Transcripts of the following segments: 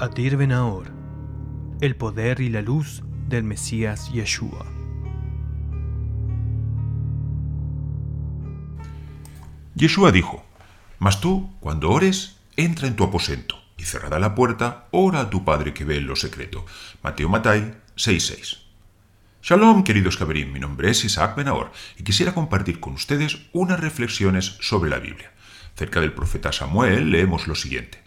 Adir Benahor, el poder y la luz del Mesías Yeshua. Yeshua dijo, Mas tú, cuando ores, entra en tu aposento, y cerrada la puerta, ora a tu Padre que ve en lo secreto. Mateo Matai 6.6. Shalom, queridos Caberín, mi nombre es Isaac Benahor, y quisiera compartir con ustedes unas reflexiones sobre la Biblia. Cerca del profeta Samuel leemos lo siguiente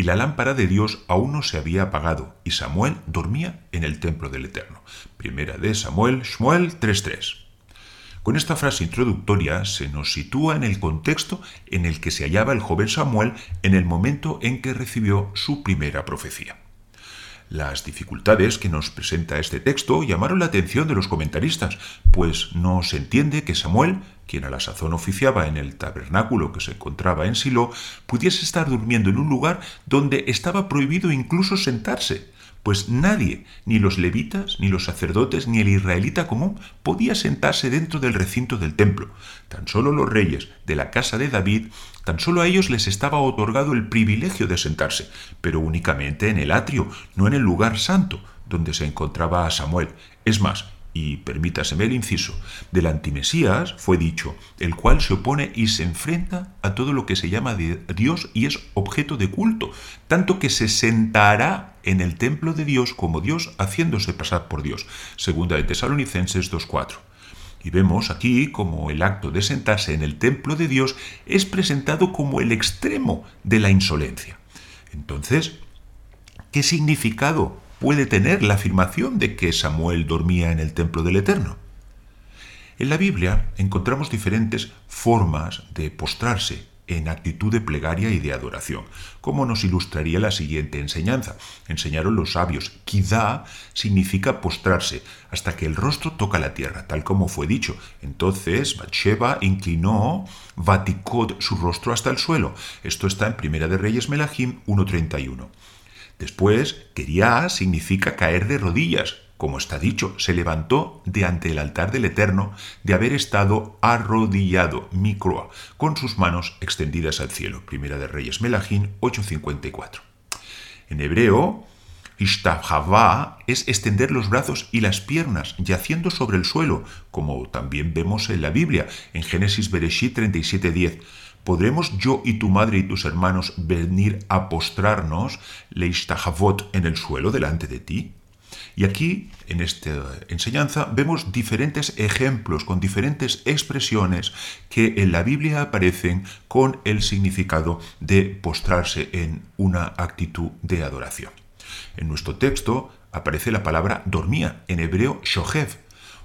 y la lámpara de Dios aún no se había apagado, y Samuel dormía en el templo del Eterno. Primera de Samuel, Shmuel 3.3. Con esta frase introductoria se nos sitúa en el contexto en el que se hallaba el joven Samuel en el momento en que recibió su primera profecía. Las dificultades que nos presenta este texto llamaron la atención de los comentaristas, pues no se entiende que Samuel, quien a la sazón oficiaba en el tabernáculo que se encontraba en Silo, pudiese estar durmiendo en un lugar donde estaba prohibido incluso sentarse, pues nadie, ni los levitas, ni los sacerdotes, ni el israelita común, podía sentarse dentro del recinto del templo. Tan solo los reyes de la casa de David, tan solo a ellos les estaba otorgado el privilegio de sentarse, pero únicamente en el atrio, no en el lugar santo, donde se encontraba Samuel. Es más, y permítaseme el inciso, del antimesías fue dicho, el cual se opone y se enfrenta a todo lo que se llama Dios y es objeto de culto, tanto que se sentará en el templo de Dios como Dios haciéndose pasar por Dios. Segunda de Tesalonicenses 2.4. Y vemos aquí como el acto de sentarse en el templo de Dios es presentado como el extremo de la insolencia. Entonces, ¿qué significado puede tener la afirmación de que Samuel dormía en el templo del Eterno. En la Biblia encontramos diferentes formas de postrarse en actitud de plegaria y de adoración, como nos ilustraría la siguiente enseñanza. Enseñaron los sabios, Kidá significa postrarse hasta que el rostro toca la tierra, tal como fue dicho. Entonces Bathsheba inclinó Vaticot su rostro hasta el suelo. Esto está en Primera de Reyes Melahim 1.31. Después, quería significa caer de rodillas, como está dicho, se levantó de ante el altar del Eterno de haber estado arrodillado, microa, con sus manos extendidas al cielo. Primera de Reyes Melahín 854. En hebreo, Ishtahavá es extender los brazos y las piernas yaciendo sobre el suelo, como también vemos en la Biblia, en Génesis Bereshit 37.10. ¿Podremos yo y tu madre y tus hermanos venir a postrarnos, leishtahavot, en el suelo delante de ti? Y aquí, en esta enseñanza, vemos diferentes ejemplos con diferentes expresiones que en la Biblia aparecen con el significado de postrarse en una actitud de adoración. En nuestro texto aparece la palabra dormía, en hebreo shohev,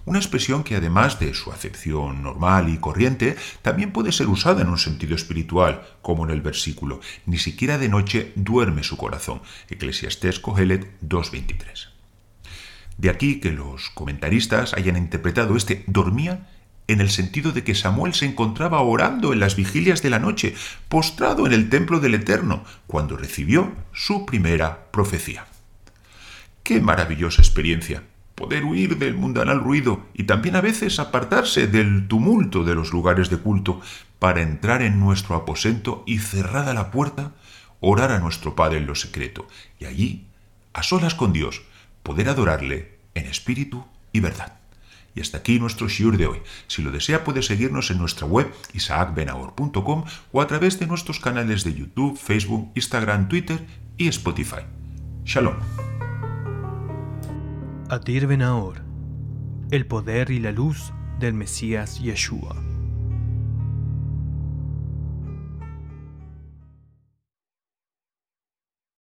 una expresión que además de su acepción normal y corriente, también puede ser usada en un sentido espiritual, como en el versículo, ni siquiera de noche duerme su corazón. Eclesiastés Cogelet 2.23. De aquí que los comentaristas hayan interpretado este dormía en el sentido de que Samuel se encontraba orando en las vigilias de la noche, postrado en el templo del Eterno, cuando recibió su primera profecía. ¡Qué maravillosa experiencia! Poder huir del mundanal ruido y también a veces apartarse del tumulto de los lugares de culto para entrar en nuestro aposento y cerrada la puerta, orar a nuestro Padre en lo secreto y allí, a solas con Dios, poder adorarle en espíritu y verdad. Y hasta aquí nuestro shiur de hoy. Si lo desea puede seguirnos en nuestra web isaacbenahor.com o a través de nuestros canales de YouTube, Facebook, Instagram, Twitter y Spotify. Shalom. Adir Benahor, el poder y la luz del Mesías Yeshua.